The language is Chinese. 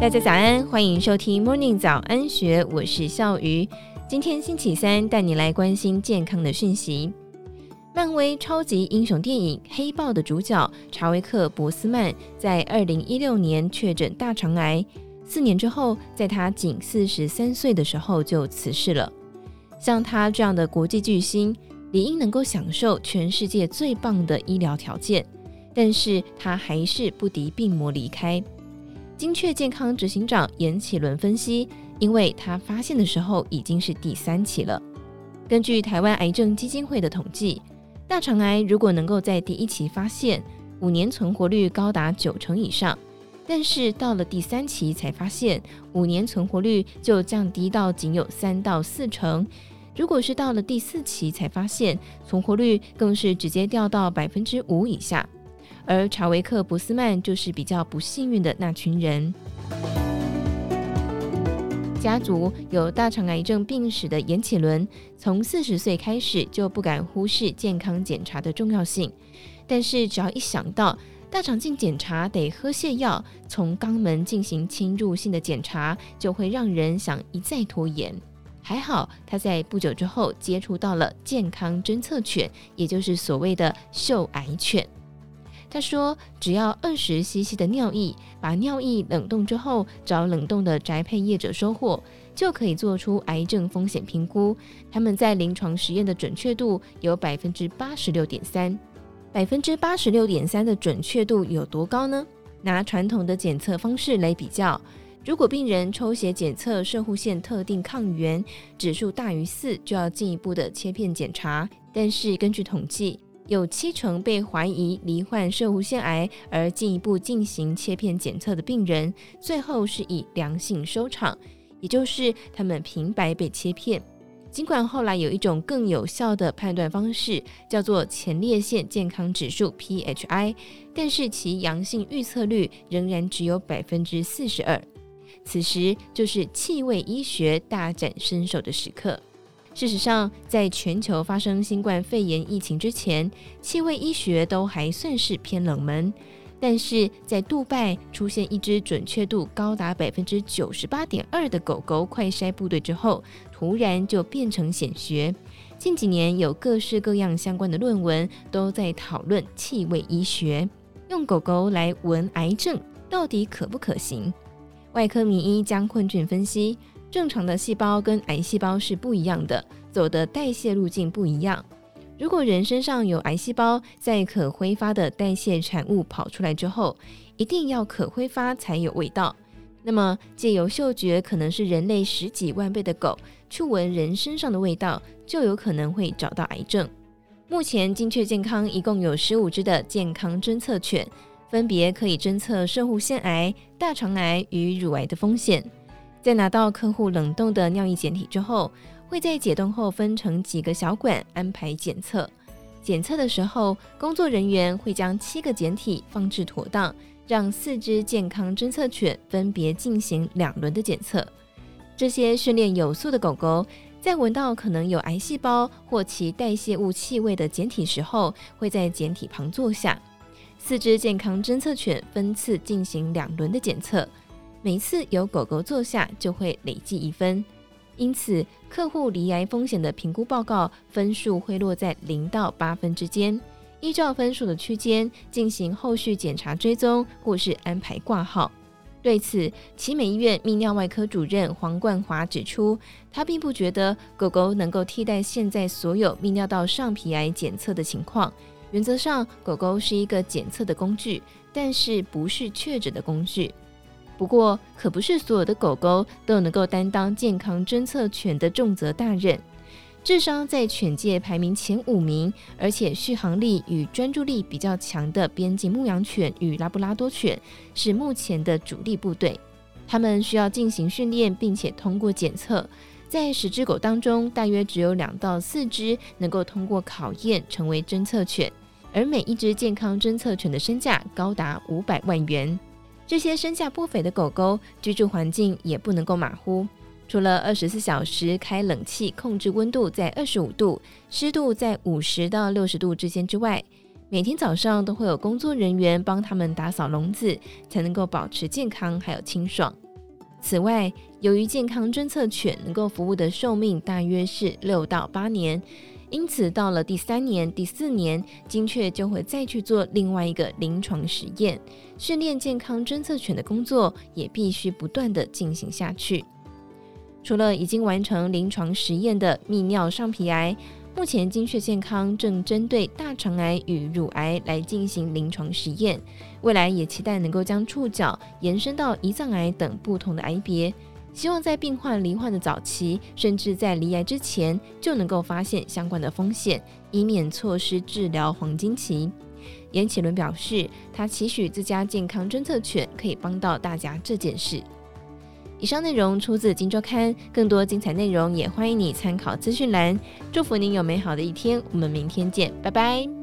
大家早安，欢迎收听 Morning 早安学，我是笑鱼。今天星期三，带你来关心健康的讯息。漫威超级英雄电影《黑豹》的主角查维克·博斯曼在二零一六年确诊大肠癌，四年之后，在他仅四十三岁的时候就辞世了。像他这样的国际巨星，理应能够享受全世界最棒的医疗条件，但是他还是不敌病魔离开。精确健康执行长严启伦分析，因为他发现的时候已经是第三期了。根据台湾癌症基金会的统计，大肠癌如果能够在第一期发现，五年存活率高达九成以上；但是到了第三期才发现，五年存活率就降低到仅有三到四成。如果是到了第四期才发现，存活率更是直接掉到百分之五以下。而查维克·博斯曼就是比较不幸运的那群人。家族有大肠癌症病史的严启伦，从四十岁开始就不敢忽视健康检查的重要性。但是，只要一想到大肠镜检查得喝泻药，从肛门进行侵入性的检查，就会让人想一再拖延。还好，他在不久之后接触到了健康侦测犬，也就是所谓的嗅癌犬。他说：“只要二十 CC 的尿液，把尿液冷冻之后，找冷冻的宅配业者收货，就可以做出癌症风险评估。他们在临床实验的准确度有百分之八十六点三，百分之八十六点三的准确度有多高呢？拿传统的检测方式来比较，如果病人抽血检测射护腺特定抗原指数大于四，就要进一步的切片检查。但是根据统计，有七成被怀疑罹患摄护腺癌而进一步进行切片检测的病人，最后是以良性收场，也就是他们平白被切片。尽管后来有一种更有效的判断方式，叫做前列腺健康指数 （PHI），但是其阳性预测率仍然只有百分之四十二。此时就是气味医学大展身手的时刻。事实上，在全球发生新冠肺炎疫情之前，气味医学都还算是偏冷门。但是在杜拜出现一只准确度高达百分之九十八点二的狗狗快筛部队之后，突然就变成显学。近几年有各式各样相关的论文都在讨论气味医学，用狗狗来闻癌症到底可不可行？外科名医江困俊分析。正常的细胞跟癌细胞是不一样的，走的代谢路径不一样。如果人身上有癌细胞，在可挥发的代谢产物跑出来之后，一定要可挥发才有味道。那么，借由嗅觉可能是人类十几万倍的狗去闻人身上的味道，就有可能会找到癌症。目前，精确健康一共有十五只的健康侦测犬，分别可以侦测摄护腺癌、大肠癌与乳癌的风险。在拿到客户冷冻的尿液检体之后，会在解冻后分成几个小管安排检测。检测的时候，工作人员会将七个检体放置妥当，让四只健康侦测犬分别进行两轮的检测。这些训练有素的狗狗，在闻到可能有癌细胞或其代谢物气味的检体时候，会在检体旁坐下。四只健康侦测犬分次进行两轮的检测。每次有狗狗坐下，就会累计一分，因此客户罹癌风险的评估报告分数会落在零到八分之间，依照分数的区间进行后续检查追踪或是安排挂号。对此，奇美医院泌尿外科主任黄冠华指出，他并不觉得狗狗能够替代现在所有泌尿道上皮癌检测的情况。原则上，狗狗是一个检测的工具，但是不是确诊的工具。不过，可不是所有的狗狗都能够担当健康侦测犬的重责大任。智商在犬界排名前五名，而且续航力与专注力比较强的边境牧羊犬与拉布拉多犬是目前的主力部队。它们需要进行训练，并且通过检测。在十只狗当中，大约只有两到四只能够通过考验成为侦测犬，而每一只健康侦测犬的身价高达五百万元。这些身价不菲的狗狗，居住环境也不能够马虎。除了二十四小时开冷气，控制温度在二十五度，湿度在五十到六十度之间之外，每天早上都会有工作人员帮他们打扫笼子，才能够保持健康还有清爽。此外，由于健康侦测犬能够服务的寿命大约是六到八年，因此到了第三年、第四年，精确就会再去做另外一个临床实验。训练健康侦测犬的工作也必须不断地进行下去。除了已经完成临床实验的泌尿上皮癌，目前精确健康正针对大肠癌与乳癌来进行临床实验，未来也期待能够将触角延伸到胰脏癌等不同的癌别，希望在病患罹患的早期，甚至在罹癌之前就能够发现相关的风险，以免错失治疗黄金期。严启伦表示，他期许自家健康侦测犬可以帮到大家这件事。以上内容出自《金周刊》，更多精彩内容也欢迎你参考资讯栏。祝福您有美好的一天，我们明天见，拜拜。